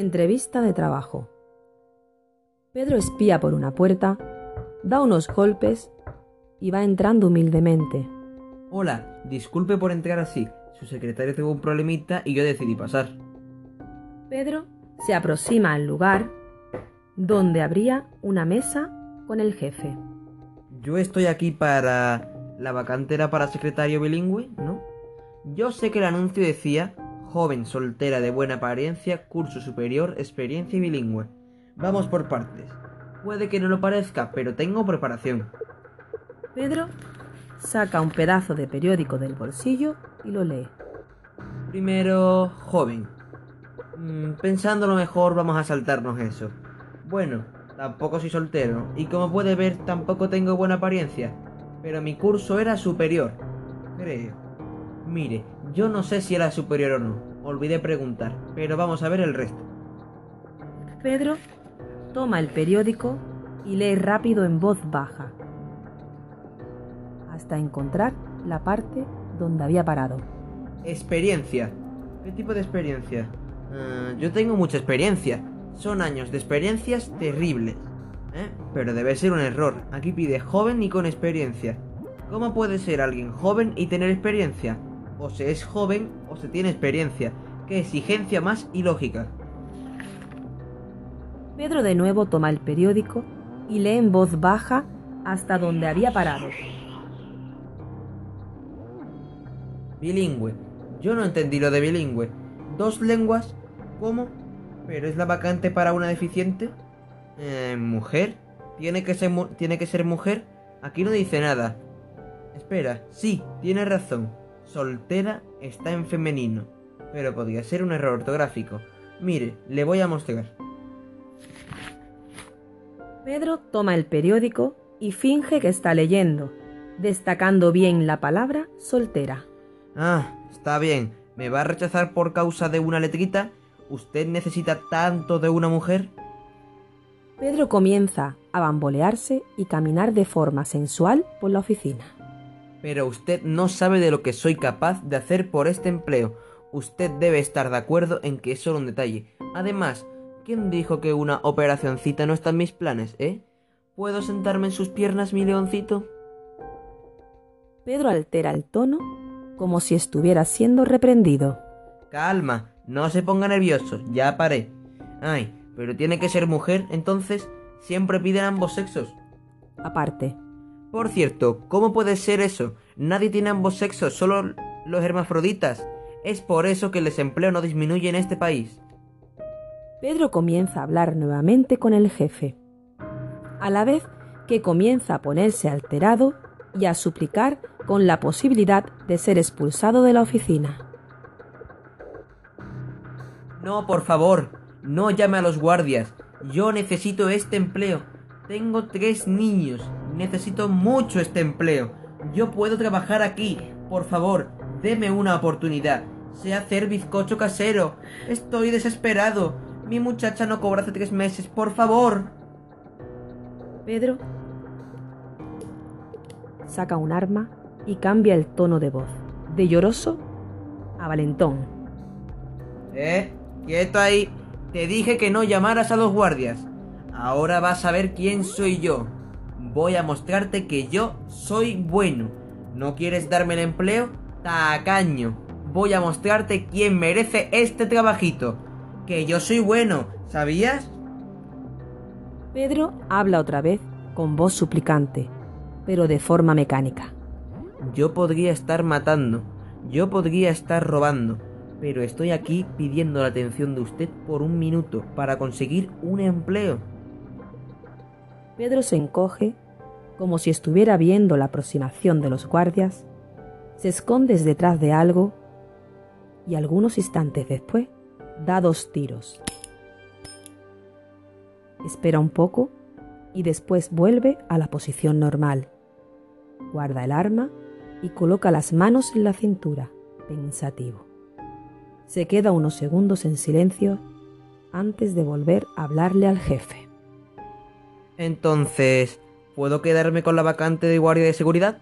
Entrevista de trabajo. Pedro espía por una puerta, da unos golpes y va entrando humildemente. Hola, disculpe por entrar así. Su secretario tuvo un problemita y yo decidí pasar. Pedro se aproxima al lugar donde habría una mesa con el jefe. Yo estoy aquí para... La vacante era para secretario bilingüe, ¿no? Yo sé que el anuncio decía joven, soltera, de buena apariencia, curso superior, experiencia y bilingüe. Vamos por partes. Puede que no lo parezca, pero tengo preparación. Pedro saca un pedazo de periódico del bolsillo y lo lee. Primero, joven. Mm, pensándolo mejor, vamos a saltarnos eso. Bueno, tampoco soy soltero, y como puede ver, tampoco tengo buena apariencia. Pero mi curso era superior. Creo. Mire, yo no sé si era superior o no. Olvidé preguntar, pero vamos a ver el resto. Pedro toma el periódico y lee rápido en voz baja, hasta encontrar la parte donde había parado. Experiencia. ¿Qué tipo de experiencia? Ah, yo tengo mucha experiencia. Son años de experiencias terribles. ¿eh? Pero debe ser un error. Aquí pide joven y con experiencia. ¿Cómo puede ser alguien joven y tener experiencia? O se es joven o se tiene experiencia. Qué exigencia más ilógica. Pedro de nuevo toma el periódico y lee en voz baja hasta donde había parado. Bilingüe. Yo no entendí lo de bilingüe. ¿Dos lenguas? ¿Cómo? ¿Pero es la vacante para una deficiente? Eh, ¿Mujer? ¿Tiene que, ser ¿Tiene que ser mujer? Aquí no dice nada. Espera, sí, tiene razón. Soltera está en femenino. Pero podría ser un error ortográfico. Mire, le voy a mostrar. Pedro toma el periódico y finge que está leyendo, destacando bien la palabra soltera. Ah, está bien. ¿Me va a rechazar por causa de una letrita? ¿Usted necesita tanto de una mujer? Pedro comienza a bambolearse y caminar de forma sensual por la oficina. Pero usted no sabe de lo que soy capaz de hacer por este empleo. Usted debe estar de acuerdo en que es solo un detalle. Además, ¿quién dijo que una operacioncita no está en mis planes, eh? ¿Puedo sentarme en sus piernas, mi leoncito? Pedro altera el tono como si estuviera siendo reprendido. Calma, no se ponga nervioso, ya paré. Ay, pero tiene que ser mujer, entonces siempre piden ambos sexos. Aparte. Por cierto, ¿cómo puede ser eso? Nadie tiene ambos sexos, solo los hermafroditas. Es por eso que el desempleo no disminuye en este país. Pedro comienza a hablar nuevamente con el jefe, a la vez que comienza a ponerse alterado y a suplicar con la posibilidad de ser expulsado de la oficina. No, por favor, no llame a los guardias. Yo necesito este empleo. Tengo tres niños. Necesito mucho este empleo. Yo puedo trabajar aquí. Por favor, deme una oportunidad. Sé hacer bizcocho casero. Estoy desesperado. Mi muchacha no cobra hace tres meses. Por favor. Pedro saca un arma y cambia el tono de voz, de lloroso a valentón. ¿Eh? Quieto ahí. Te dije que no llamaras a los guardias. Ahora vas a ver quién soy yo. Voy a mostrarte que yo soy bueno. ¿No quieres darme el empleo? Tacaño. Voy a mostrarte quién merece este trabajito. Que yo soy bueno, ¿sabías? Pedro habla otra vez con voz suplicante, pero de forma mecánica. Yo podría estar matando, yo podría estar robando, pero estoy aquí pidiendo la atención de usted por un minuto para conseguir un empleo. Pedro se encoge como si estuviera viendo la aproximación de los guardias, se esconde detrás de algo y algunos instantes después da dos tiros. Espera un poco y después vuelve a la posición normal. Guarda el arma y coloca las manos en la cintura, pensativo. Se queda unos segundos en silencio antes de volver a hablarle al jefe. Entonces, ¿puedo quedarme con la vacante de guardia de seguridad?